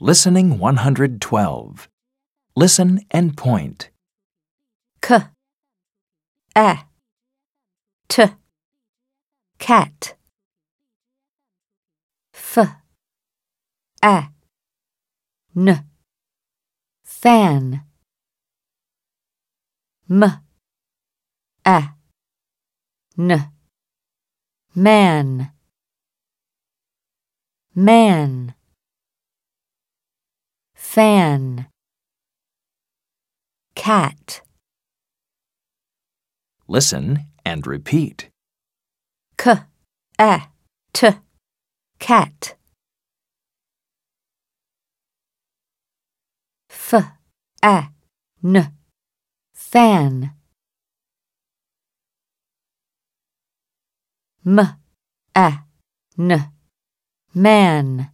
Listening 112. Listen and point. k, a, t, cat, f, a, n, fan, m, a, n, man, man, fan, cat. Listen and repeat. k, a, t, cat. F, a, n, fan. M, a, n, man.